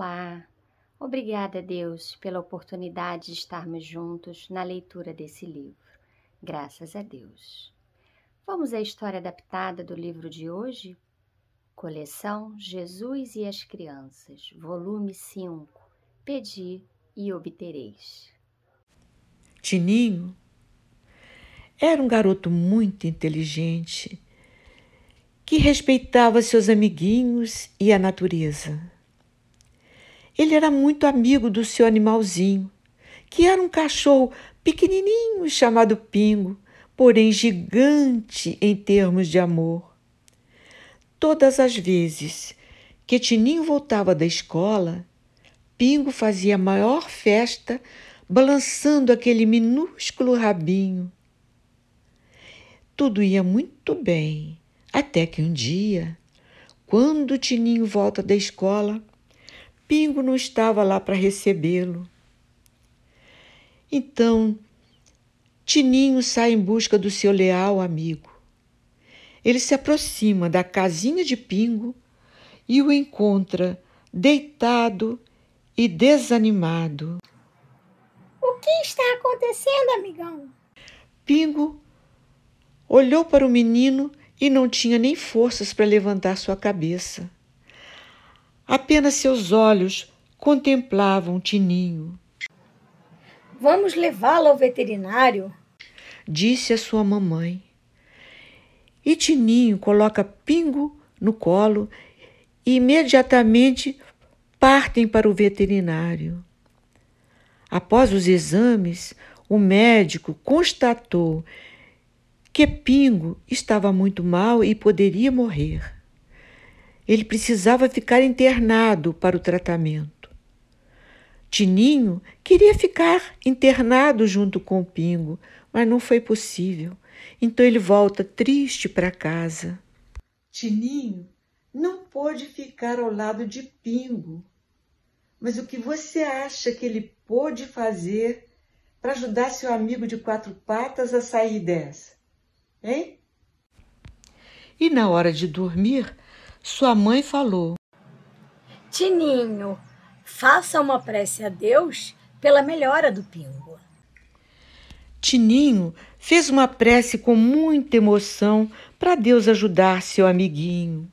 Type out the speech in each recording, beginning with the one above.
Olá! Obrigada, Deus, pela oportunidade de estarmos juntos na leitura desse livro. Graças a Deus. Vamos à história adaptada do livro de hoje? Coleção Jesus e as Crianças, volume 5. Pedi e obtereis. Tininho era um garoto muito inteligente que respeitava seus amiguinhos e a natureza. Ele era muito amigo do seu animalzinho, que era um cachorro pequenininho chamado Pingo, porém gigante em termos de amor. Todas as vezes que Tininho voltava da escola, Pingo fazia a maior festa, balançando aquele minúsculo rabinho. Tudo ia muito bem, até que um dia, quando Tininho volta da escola, Pingo não estava lá para recebê-lo. Então, Tininho sai em busca do seu leal amigo. Ele se aproxima da casinha de Pingo e o encontra deitado e desanimado. O que está acontecendo, amigão? Pingo olhou para o menino e não tinha nem forças para levantar sua cabeça. Apenas seus olhos contemplavam Tininho. Vamos levá-lo ao veterinário? Disse a sua mamãe. E Tininho coloca Pingo no colo e imediatamente partem para o veterinário. Após os exames, o médico constatou que Pingo estava muito mal e poderia morrer. Ele precisava ficar internado para o tratamento. Tininho queria ficar internado junto com o Pingo, mas não foi possível. Então ele volta triste para casa. Tininho não pôde ficar ao lado de Pingo. Mas o que você acha que ele pôde fazer para ajudar seu amigo de quatro patas a sair dessa? Hein? E na hora de dormir, sua mãe falou: Tininho, faça uma prece a Deus pela melhora do Pingo. Tininho fez uma prece com muita emoção para Deus ajudar seu amiguinho.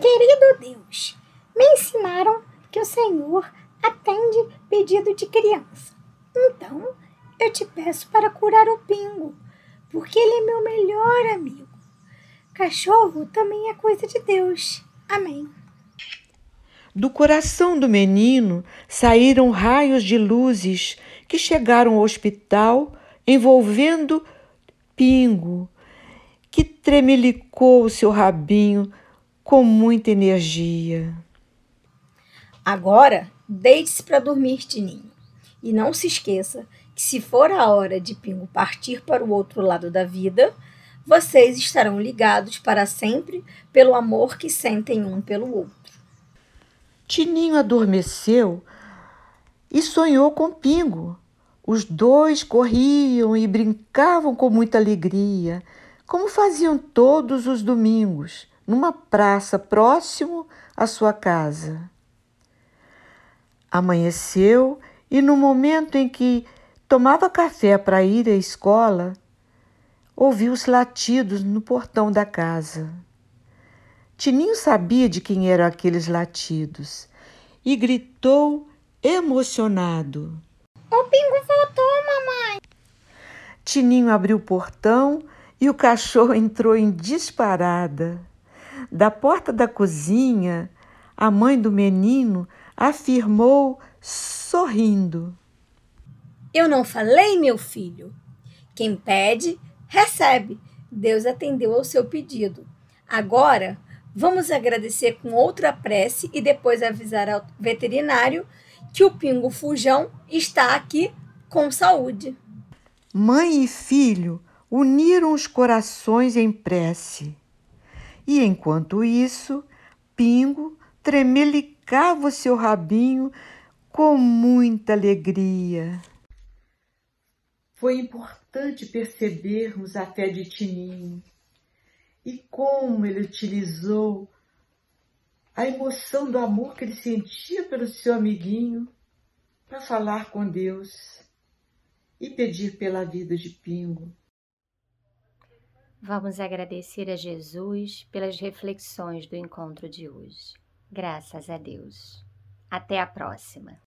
Querido Deus, me ensinaram que o Senhor atende pedido de criança. Então, eu te peço para curar o Pingo, porque ele é meu melhor amigo. Cachorro também é coisa de Deus. Amém. Do coração do menino saíram raios de luzes que chegaram ao hospital envolvendo Pingo, que tremelicou o seu rabinho com muita energia. Agora, deite-se para dormir, Tininho. E não se esqueça que se for a hora de Pingo partir para o outro lado da vida, vocês estarão ligados para sempre pelo amor que sentem um pelo outro. Tininho adormeceu e sonhou com Pingo. Os dois corriam e brincavam com muita alegria, como faziam todos os domingos, numa praça próximo à sua casa. Amanheceu e, no momento em que tomava café para ir à escola, ouviu os latidos no portão da casa. Tininho sabia de quem eram aqueles latidos e gritou emocionado: O pingo voltou, mamãe! Tininho abriu o portão e o cachorro entrou em disparada. Da porta da cozinha, a mãe do menino afirmou, sorrindo: Eu não falei, meu filho. Quem pede, recebe. Deus atendeu ao seu pedido. Agora, vamos agradecer com outra prece e depois avisar ao veterinário que o pingo fujão está aqui com saúde. Mãe e filho uniram os corações em prece. E enquanto isso, Pingo tremelicava o seu rabinho com muita alegria. Foi importante percebermos a fé de Tininho e como ele utilizou a emoção do amor que ele sentia pelo seu amiguinho para falar com Deus e pedir pela vida de Pingo. Vamos agradecer a Jesus pelas reflexões do encontro de hoje. Graças a Deus. Até a próxima.